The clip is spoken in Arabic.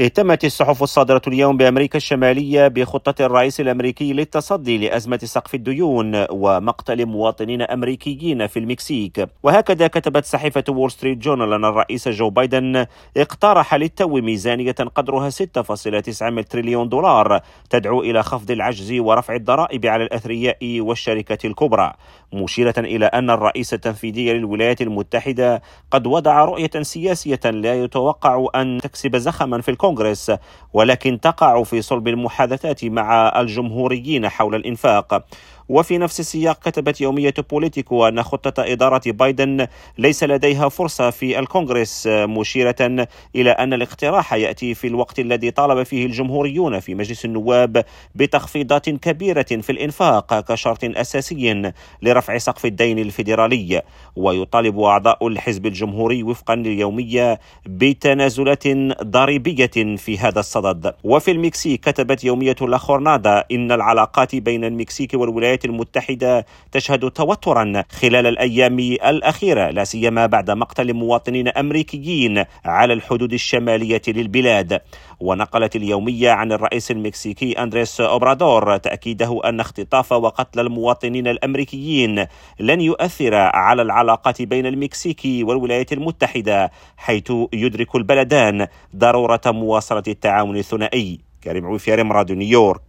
اهتمت الصحف الصادرة اليوم بأمريكا الشمالية بخطة الرئيس الأمريكي للتصدي لأزمة سقف الديون ومقتل مواطنين أمريكيين في المكسيك. وهكذا كتبت صحيفة وول ستريت جورنال أن الرئيس جو بايدن اقترح للتو ميزانية قدرها 6.9 تريليون دولار تدعو إلى خفض العجز ورفع الضرائب على الأثرياء والشركات الكبرى. مشيرة إلى أن الرئيس التنفيذي للولايات المتحدة قد وضع رؤية سياسية لا يتوقع أن تكسب زخما في الكونغرس ولكن تقع في صلب المحادثات مع الجمهوريين حول الإنفاق. وفي نفس السياق كتبت يومية بوليتيكو أن خطة إدارة بايدن ليس لديها فرصة في الكونغرس مشيرة إلى أن الاقتراح يأتي في الوقت الذي طالب فيه الجمهوريون في مجلس النواب بتخفيضات كبيرة في الإنفاق كشرط أساسي لرفع سقف الدين الفيدرالي. ويطالب أعضاء الحزب الجمهوري وفقا لليومية بتنازلات ضريبية في هذا الصدد. وفي المكسيك كتبت يومية لاخورنادا إن العلاقات بين المكسيك والولايات الولايات المتحدة تشهد توترا خلال الأيام الأخيرة لا سيما بعد مقتل مواطنين أمريكيين على الحدود الشمالية للبلاد. ونقلت اليومية عن الرئيس المكسيكي أندريس أوبرادور تأكيده أن اختطاف وقتل المواطنين الأمريكيين لن يؤثر على العلاقات بين المكسيك والولايات المتحدة حيث يدرك البلدان ضرورة مواصلة التعاون الثنائي. كريم عوفي راديو نيويورك.